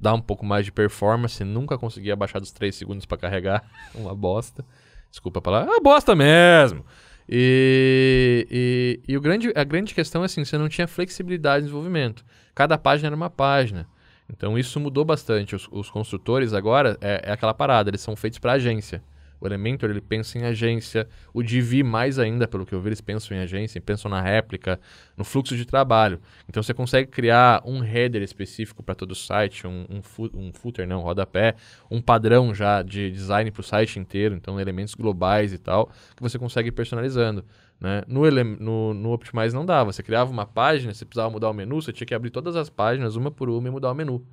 dar um pouco mais de performance, nunca conseguia abaixar dos 3 segundos pra carregar, uma bosta. Desculpa a palavra, é uma bosta mesmo. E, e, e o grande, a grande questão é assim, você não tinha flexibilidade de desenvolvimento. Cada página era uma página. Então isso mudou bastante. Os, os construtores agora é, é aquela parada, eles são feitos para agência. O Elementor ele pensa em agência, o Divi mais ainda, pelo que eu vi, eles pensam em agência, pensam na réplica, no fluxo de trabalho. Então você consegue criar um header específico para todo o site, um, um, um footer, não, rodapé, um padrão já de design para o site inteiro, então elementos globais e tal, que você consegue ir personalizando. Né? No, no, no Optimize não dava. Você criava uma página, você precisava mudar o menu, você tinha que abrir todas as páginas, uma por uma, e mudar o menu.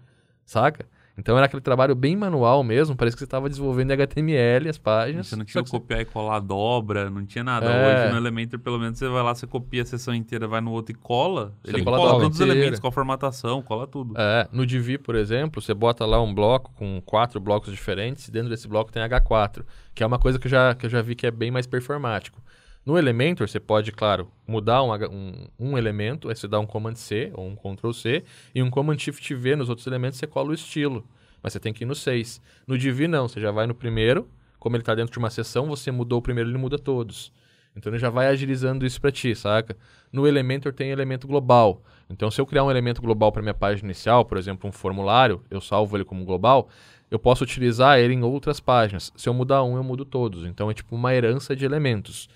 Saca? Então era aquele trabalho bem manual mesmo, parece que você estava desenvolvendo em HTML as páginas. Você não tinha que você- copiar e colar dobra, não tinha nada. É. Hoje no Elementor, pelo menos, você vai lá, você copia a seção inteira, vai no outro e cola. Você ele cola cola, todos os elementos, com a formatação, cola tudo. É, no Divi, por exemplo, você bota lá um bloco com quatro blocos diferentes, e dentro desse bloco tem H4, que é uma coisa que eu já, que eu já vi que é bem mais performático. No Elementor, você pode, claro, mudar um, um, um elemento, aí você dá um Command C ou um Ctrl C, e um Command Shift V nos outros elementos você cola o estilo. Mas você tem que ir no 6. No Divi, não, você já vai no primeiro, como ele está dentro de uma seção, você mudou o primeiro, ele muda todos. Então ele já vai agilizando isso para ti, saca? No Elementor tem elemento global. Então se eu criar um elemento global para minha página inicial, por exemplo, um formulário, eu salvo ele como global, eu posso utilizar ele em outras páginas. Se eu mudar um, eu mudo todos. Então é tipo uma herança de elementos.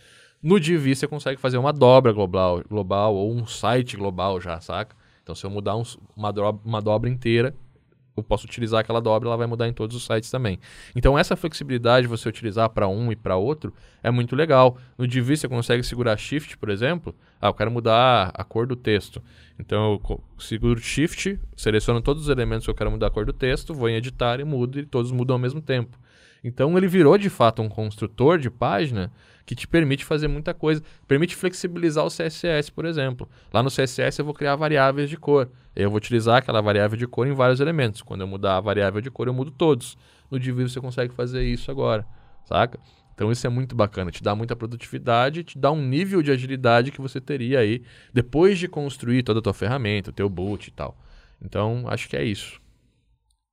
No Divi você consegue fazer uma dobra global, global ou um site global já, saca? Então se eu mudar um uma, dobra, uma dobra inteira, eu posso utilizar aquela dobra, ela vai mudar em todos os sites também. Então essa flexibilidade de você utilizar para um e para outro é muito legal. No Divi você consegue segurar Shift, por exemplo. Ah, eu quero mudar a cor do texto. Então eu seguro Shift, seleciono todos os elementos que eu quero mudar a cor do texto, vou em editar e mudo e todos mudam ao mesmo tempo. Então ele virou de fato um construtor de página que te permite fazer muita coisa. Permite flexibilizar o CSS, por exemplo. Lá no CSS eu vou criar variáveis de cor. Eu vou utilizar aquela variável de cor em vários elementos. Quando eu mudar a variável de cor, eu mudo todos. No Divi você consegue fazer isso agora, saca? Então isso é muito bacana, te dá muita produtividade, te dá um nível de agilidade que você teria aí depois de construir toda a tua ferramenta, o teu boot e tal. Então, acho que é isso.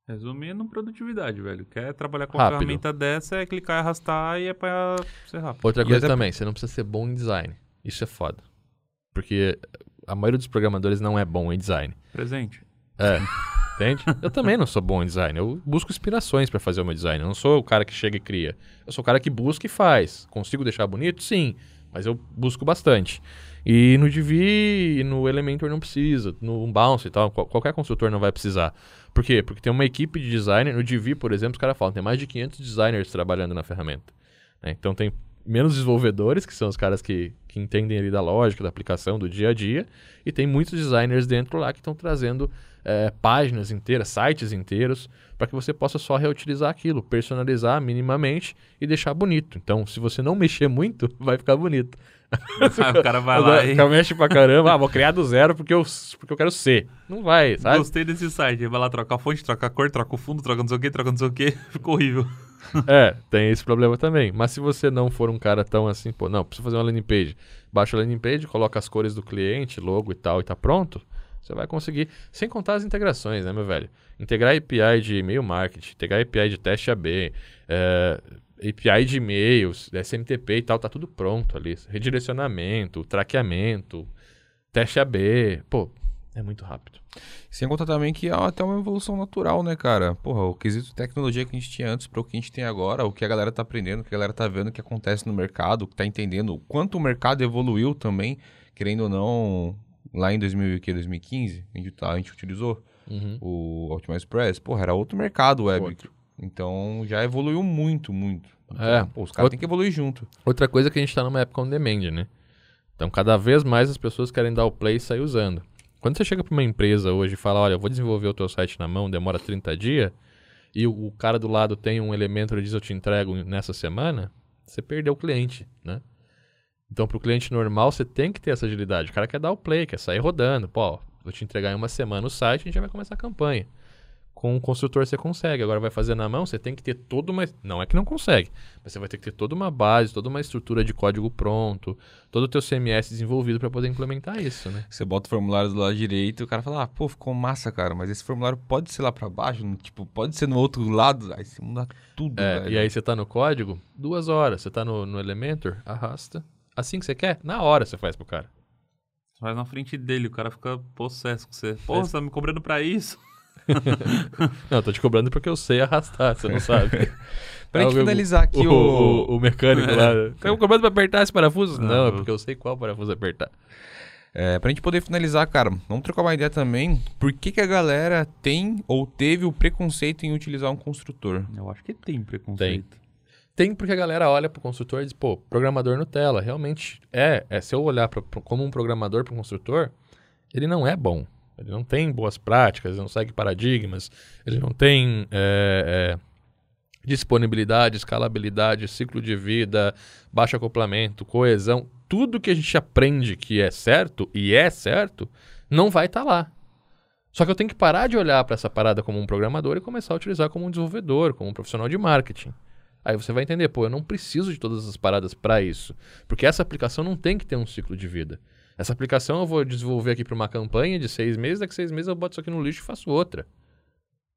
Resumindo, produtividade, velho. Quer trabalhar com Rápido. uma ferramenta dessa, é clicar e arrastar e é pra ser rápido. Outra E coisa até- também, você não precisa ser bom em design. Isso é foda. Porque a maioria dos programadores não é bom em design. Presente. É. Entende? Eu também não sou bom em design. Eu busco inspirações para fazer o meu design. Eu não sou o cara que chega e cria. Eu sou o cara que busca e faz. Consigo deixar bonito? Sim. Mas eu busco bastante. E no Divi no Elementor não precisa. No Bounce e tal. qual- Qualquer construtor não vai precisar. Por quê? Porque tem uma equipe de designer. No Divi, por exemplo, os caras falam tem mais de 500 designers trabalhando na ferramenta. né? Então tem menos desenvolvedores, que são os caras que, que entendem ali da lógica, da aplicação, do dia a dia. E tem muitos designers dentro lá que estão trazendo eh, páginas inteiras, sites inteiros, para que você possa só reutilizar aquilo, personalizar minimamente e deixar bonito. Então, se você não mexer muito, vai ficar bonito. O cara vai Agora, lá e... o cara mexe pra caramba, ah, vou criar do zero porque eu, porque eu quero ser. Não vai, sabe? Gostei desse site. Vai lá trocar a fonte, troca a cor, troca o fundo, troca não sei o que, troca não sei o que. Ficou horrível. É, tem esse problema também. Mas se você não for um cara tão assim, pô, não, preciso fazer uma landing page. Baixa a landing page, coloca as cores do cliente, logo e tal, e tá pronto. Você vai conseguir, sem contar as integrações, né, meu velho? Integrar API de e-mail marketing, integrar API de teste AB, é, API de e-mails, SMTP e tal, tá tudo pronto ali. Redirecionamento, traqueamento, teste AB. Pô, é muito rápido. Sem contar também que é até uma evolução natural, né, cara? Porra, o quesito de tecnologia que a gente tinha antes para o que a gente tem agora, o que a galera tá aprendendo, o que a galera tá vendo que acontece no mercado, o que tá entendendo o quanto o mercado evoluiu também, querendo ou não, lá em 2000, e quê? 2015, a gente, tá- a gente utilizou Uhum. o Optimize Press, porra, era outro mercado web. Outro. Então já evoluiu muito, muito. Então, É. pô, os caras têm que evoluir junto. Outra coisa é que a gente está numa época on demand, né? Então, cada vez mais as pessoas querem dar o play e sair usando. Quando você chega para uma empresa hoje e fala, olha, eu vou desenvolver o teu site na mão, demora 30 dias, e o, o cara do lado tem um elemento e diz, eu te entrego nessa semana, você perdeu o cliente, né? Então, para o cliente normal, você tem que ter essa agilidade. O cara quer dar o play, quer sair rodando. Pô, vou te entregar em uma semana o site, a gente já vai começar a campanha. Com o construtor você consegue. Agora vai fazer na mão, você tem que ter toda uma. Não é que não consegue, mas você vai ter que ter toda uma base, toda uma estrutura de código pronto, todo o teu CMS desenvolvido para poder implementar isso, né? Você bota o formulário do lado direito e o cara fala, ah, pô, ficou massa, cara, mas esse formulário pode ser lá pra baixo, no- tipo, pode ser no outro lado, aí você muda tudo, É, velho. e aí você tá no código, duas horas. Você tá no, no Elementor, arrasta. Assim que você quer, na hora você faz pro cara. Você faz na frente dele, o cara fica possesso com você. Pô, você tá me cobrando pra isso? Não, eu tô te cobrando porque eu sei arrastar, você não sabe. Pra gente finalizar aqui o, o... o, o mecânico lá. Tá me cobrando pra apertar esse parafuso? Não. Não, é porque eu sei qual parafuso apertar. É, pra gente poder finalizar, cara, vamos trocar uma ideia também. Por que, que a galera tem ou teve o preconceito em utilizar um construtor? Eu acho que tem preconceito. Tem porque a galera olha pro construtor e diz, pô, programador Nutella. Realmente é. é se eu olhar pra, pra- como um programador pro construtor, ele não é bom. Ele não tem boas práticas, ele não segue paradigmas, ele não tem é, é, disponibilidade, escalabilidade, ciclo de vida, baixo acoplamento, coesão. Tudo que a gente aprende que é certo e é certo, não vai estar lá. Só que eu tenho que parar de olhar para essa parada como um programador e começar a utilizar como um desenvolvedor, como um profissional de marketing. Aí você vai entender, pô, eu não preciso de todas as paradas para isso. Porque essa aplicação não tem que ter um ciclo de vida. Essa aplicação eu vou desenvolver aqui para uma campanha de seis meses, daqui a seis meses eu boto isso aqui no lixo e faço outra.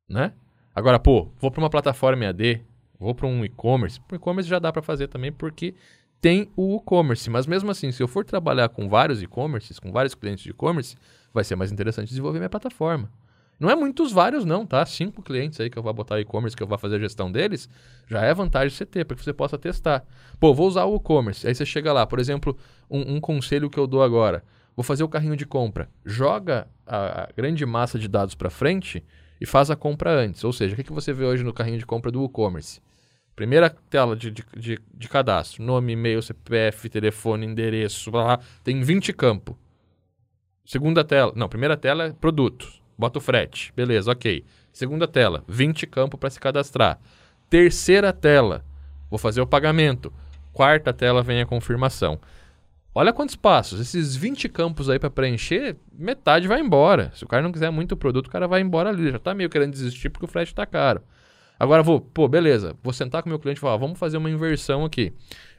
Né? Agora, pô, vou para uma plataforma EAD, vou para um e-commerce. Para e-commerce já dá para fazer também porque tem o e-commerce. Mas mesmo assim, se eu for trabalhar com vários e-commerces, com vários clientes de e-commerce, vai ser mais interessante desenvolver minha plataforma. Não é muitos vários, não, tá? Cinco clientes aí que eu vou botar e-commerce, que eu vou fazer a gestão deles, já é vantagem você ter, para que você possa testar. Pô, vou usar o e-commerce. Aí você chega lá, por exemplo, um, um conselho que eu dou agora. Vou fazer o carrinho de compra. Joga a, a grande massa de dados para frente e faz a compra antes. Ou seja, o que, que você vê hoje no carrinho de compra do e-commerce? Primeira tela de, de, de, de cadastro. Nome, e-mail, CPF, telefone, endereço, blá, blá, tem 20 campos. Segunda tela. Não, primeira tela é produtos. Bota o frete. Beleza, ok. Segunda tela, 20 campos para se cadastrar. Terceira tela, vou fazer o pagamento. Quarta tela vem a confirmação. Olha quantos passos. Esses 20 campos aí para preencher, metade vai embora. Se o cara não quiser muito produto, o cara vai embora ali. Já tá meio querendo desistir porque o frete tá caro. Agora vou, pô, beleza. Vou sentar com o meu cliente e falar, vamos fazer uma inversão aqui.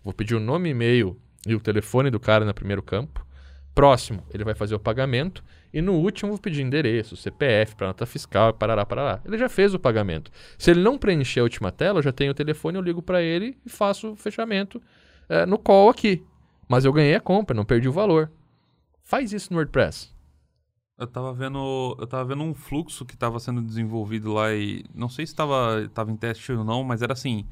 Vou pedir o nome, e-mail e o telefone do cara no primeiro campo. Próximo, ele vai fazer o pagamento. E no último, vou pedir endereço, CPF, para nota fiscal, parará, parará. Ele já fez o pagamento. Se ele não preencher a última tela, eu já tenho o telefone, eu ligo para ele e faço o fechamento eh, no call aqui. mas eu ganhei a compra, não perdi o valor. Faz isso no WordPress. Eu tava vendo, eu tava vendo um fluxo que tava sendo desenvolvido lá e não sei se tava, tava em teste ou não, mas era assim,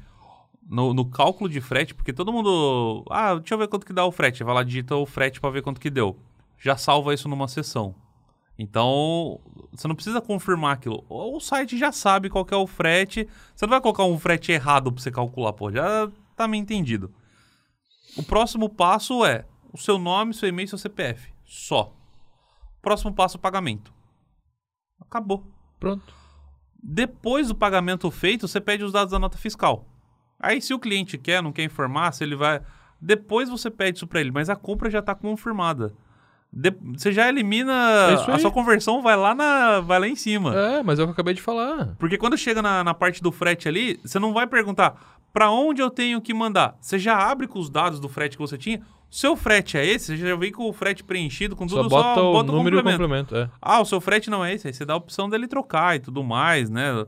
no, no cálculo de frete, porque todo mundo, ah, deixa eu ver quanto que dá o frete, vai lá digita o frete para ver quanto que deu. Já salva isso numa sessão. Então, você não precisa confirmar aquilo. O site já sabe qual é o frete. Você não vai colocar um frete errado para você calcular, pô, já tá meio entendido. O próximo passo é o seu nome, seu e-mail, seu CPF. Só. Próximo passo, pagamento. Acabou. Pronto. Depois do pagamento feito, você pede os dados da nota fiscal. Aí, se o cliente quer, não quer informar, se ele vai. Depois você pede isso para ele, mas a compra já está confirmada. De... Você já elimina. É a sua conversão vai lá, na... vai lá em cima. É, mas é o que eu acabei de falar. Porque quando chega na, na parte do frete ali, você não vai perguntar para onde eu tenho que mandar. Você já abre com os dados do frete que você tinha. Seu frete é esse? Você já vem com o frete preenchido, com tudo, só bota, só o bota o número complemento. e o complemento. É. Ah, o seu frete não é esse. Aí você dá a opção dele trocar e tudo mais, né?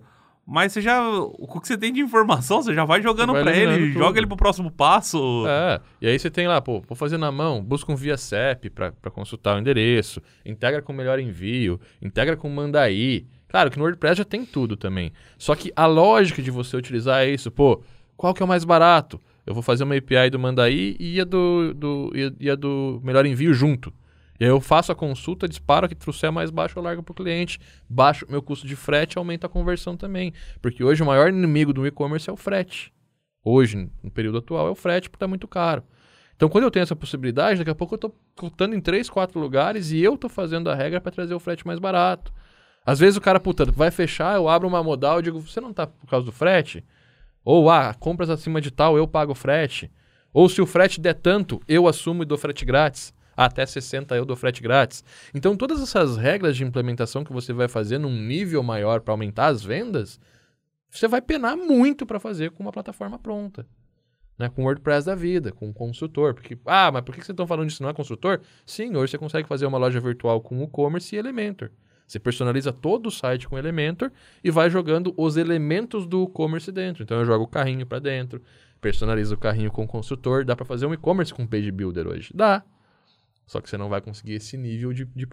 Mas você já. O que você tem de informação, você já vai jogando para ele, tudo. joga ele pro próximo passo. É, e aí você tem lá, pô, vou fazer na mão, busca um via CEP para consultar o endereço, integra com o melhor envio, integra com o Mandaí. Claro que no WordPress já tem tudo também. Só que a lógica de você utilizar é isso, pô, qual que é o mais barato? Eu vou fazer uma API do Mandaí e a do, do, e a do melhor envio junto. Eu faço a consulta, disparo, que trouxer mais baixo, eu largo para o cliente, baixo meu custo de frete, aumenta a conversão também. Porque hoje o maior inimigo do e-commerce é o frete. Hoje, no período atual, é o frete porque está muito caro. Então, quando eu tenho essa possibilidade, daqui a pouco eu estou contando em três, quatro lugares e eu estou fazendo a regra para trazer o frete mais barato. Às vezes o cara, puta, vai fechar, eu abro uma modal e digo, você não tá por causa do frete? Ou, ah, compras acima de tal, eu pago o frete. Ou se o frete der tanto, eu assumo e dou frete grátis. Até 60 eu dou frete grátis. Então, todas essas regras de implementação que você vai fazer num nível maior para aumentar as vendas, você vai penar muito para fazer com uma plataforma pronta. Né? Com o WordPress da vida, com o consultor. Porque, ah, mas por que vocês estão falando disso? Não é consultor? Sim, hoje você consegue fazer uma loja virtual com e-commerce e Elementor. Você personaliza todo o site com Elementor e vai jogando os elementos do e-commerce dentro. Então eu jogo o carrinho para dentro, personalizo o carrinho com o consultor. Dá para fazer um e-commerce com Page Builder hoje? Dá. Só que você não vai conseguir esse nível de, de,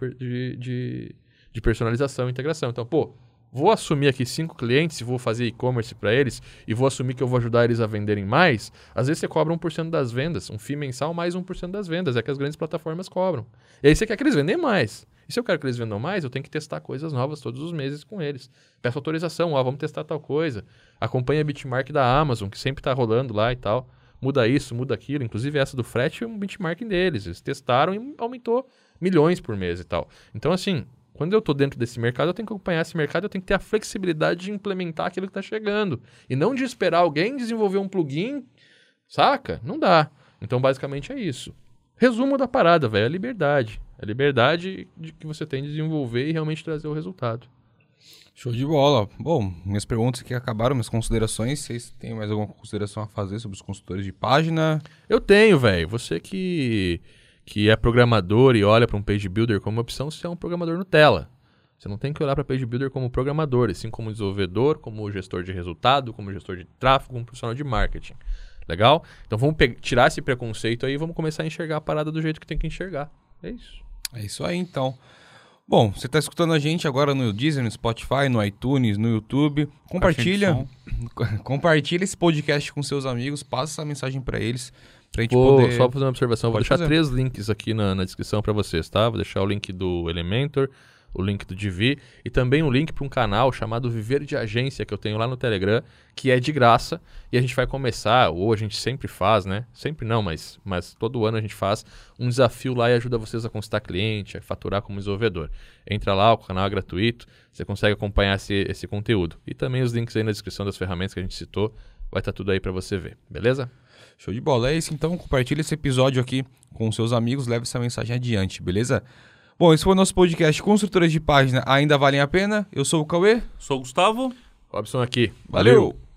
de, de, personalização e integração. Então, pô, vou assumir aqui cinco clientes vou fazer e-commerce para eles e vou assumir que eu vou ajudar eles a venderem mais. Às vezes você cobra 1% das vendas, um FII mensal mais 1% das vendas. É que as grandes plataformas cobram. E aí você quer que eles vendem mais. E se eu quero que eles vendam mais, eu tenho que testar coisas novas todos os meses com eles. Peço autorização, ó, vamos testar tal coisa. Acompanha a benchmark da Amazon, que sempre está rolando lá e tal. Muda isso, muda aquilo. Inclusive, essa do frete é um benchmarking deles. Eles testaram e aumentou milhões por mês e tal. Então, assim, quando eu estou dentro desse mercado, eu tenho que acompanhar esse mercado, eu tenho que ter a flexibilidade de implementar aquilo que está chegando. E não de esperar alguém desenvolver um plugin, saca? Não dá. Então, basicamente é isso. Resumo da parada, velho, é a liberdade. A liberdade de que você tem de desenvolver e realmente trazer o resultado. Show de bola. Bom, minhas perguntas aqui acabaram, minhas considerações. Vocês têm mais alguma consideração a fazer sobre os consultores de página? Eu tenho, velho. Você que, que é programador e olha para um page builder como opção, você é um programador Nutella. Você não tem que olhar para page builder como programador, assim como desenvolvedor, como gestor de resultado, como gestor de tráfego, como profissional de marketing. Legal? Então vamos tirar esse preconceito aí e vamos começar a enxergar a parada do jeito que tem que enxergar. É isso. É isso aí, então. Bom, você está escutando a gente agora no Deezer, no Spotify, no iTunes, no YouTube. Compartilha, compartilha esse podcast com seus amigos, passa essa mensagem para eles, pra gente Pô, poder... só fazer uma observação, vou Pode deixar fazer. três links aqui na, na descrição para vocês, tá? Vou deixar o link do Elementor, o link do Divi e também um link para um canal chamado Viver de Agência que eu tenho lá no Telegram, que é de graça e a gente vai começar, ou a gente sempre faz, né? Sempre não, mas, mas todo ano a gente faz um desafio lá e ajuda vocês a conquistar cliente, a faturar como desenvolvedor. Entra lá, o canal é gratuito, você consegue acompanhar esse, esse conteúdo. E também os links aí na descrição das ferramentas que a gente citou, vai estar tudo aí para você ver, beleza? Show de bola. É isso, então. Compartilha esse episódio aqui com seus amigos, leve essa mensagem adiante, beleza? Bom, esse foi o nosso podcast Construtores de Página Ainda Valem a Pena. Eu sou o Cauê. Sou o Gustavo. Robson aqui. Valeu.